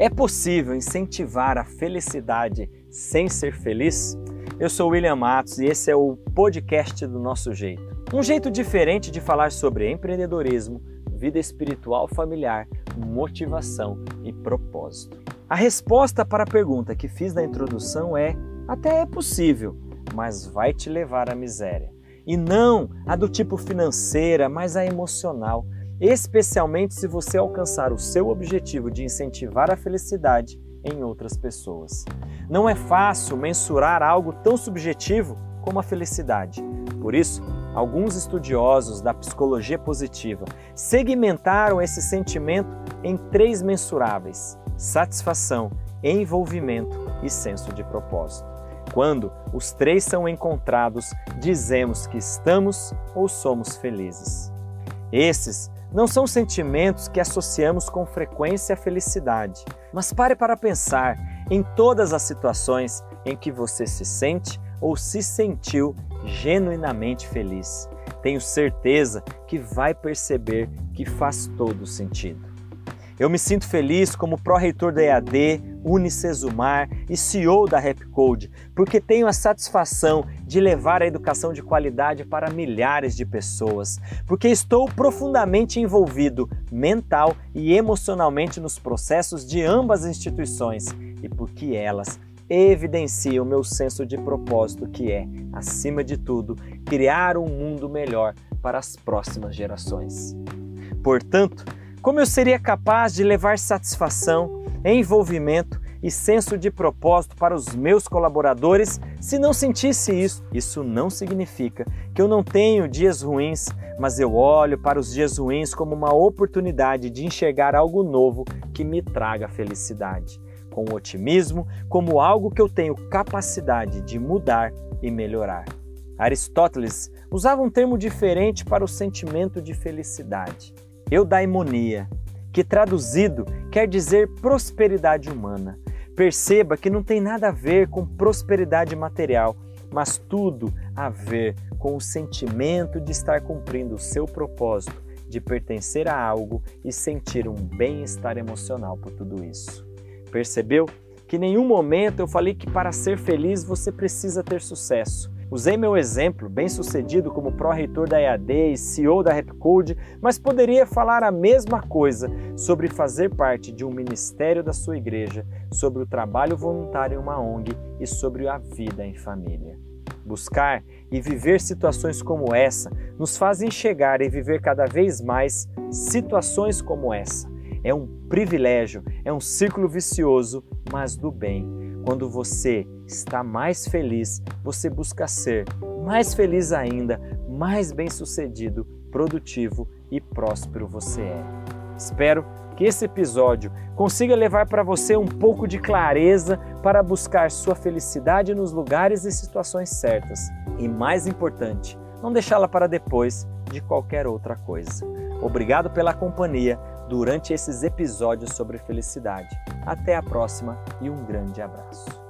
É possível incentivar a felicidade sem ser feliz? Eu sou William Matos e esse é o podcast do nosso jeito. Um jeito diferente de falar sobre empreendedorismo, vida espiritual familiar, motivação e propósito. A resposta para a pergunta que fiz na introdução é: até é possível, mas vai te levar à miséria. E não a do tipo financeira, mas a emocional especialmente se você alcançar o seu objetivo de incentivar a felicidade em outras pessoas. Não é fácil mensurar algo tão subjetivo como a felicidade. Por isso, alguns estudiosos da psicologia positiva segmentaram esse sentimento em três mensuráveis: satisfação, envolvimento e senso de propósito. Quando os três são encontrados, dizemos que estamos ou somos felizes. Esses não são sentimentos que associamos com frequência à felicidade, mas pare para pensar em todas as situações em que você se sente ou se sentiu genuinamente feliz. Tenho certeza que vai perceber que faz todo sentido. Eu me sinto feliz como pró-reitor da EAD, Unicesumar e CEO da Rapcode, porque tenho a satisfação de levar a educação de qualidade para milhares de pessoas, porque estou profundamente envolvido mental e emocionalmente nos processos de ambas as instituições e porque elas evidenciam meu senso de propósito que é, acima de tudo, criar um mundo melhor para as próximas gerações. Portanto, como eu seria capaz de levar satisfação, envolvimento e senso de propósito para os meus colaboradores se não sentisse isso? Isso não significa que eu não tenho dias ruins, mas eu olho para os dias ruins como uma oportunidade de enxergar algo novo que me traga felicidade, com otimismo, como algo que eu tenho capacidade de mudar e melhorar. Aristóteles usava um termo diferente para o sentimento de felicidade eudaimonia, que traduzido quer dizer prosperidade humana. Perceba que não tem nada a ver com prosperidade material, mas tudo a ver com o sentimento de estar cumprindo o seu propósito, de pertencer a algo e sentir um bem-estar emocional por tudo isso. Percebeu que nenhum momento eu falei que para ser feliz você precisa ter sucesso. Usei meu exemplo, bem sucedido como pró-reitor da EAD e CEO da Rapcode, mas poderia falar a mesma coisa sobre fazer parte de um ministério da sua igreja, sobre o trabalho voluntário em uma ONG e sobre a vida em família. Buscar e viver situações como essa nos faz enxergar e viver cada vez mais situações como essa. É um privilégio, é um círculo vicioso, mas do bem quando você está mais feliz, você busca ser mais feliz ainda, mais bem-sucedido, produtivo e próspero você é. Espero que esse episódio consiga levar para você um pouco de clareza para buscar sua felicidade nos lugares e situações certas. E mais importante, não deixá-la para depois de qualquer outra coisa. Obrigado pela companhia durante esses episódios sobre felicidade. Até a próxima e um grande abraço.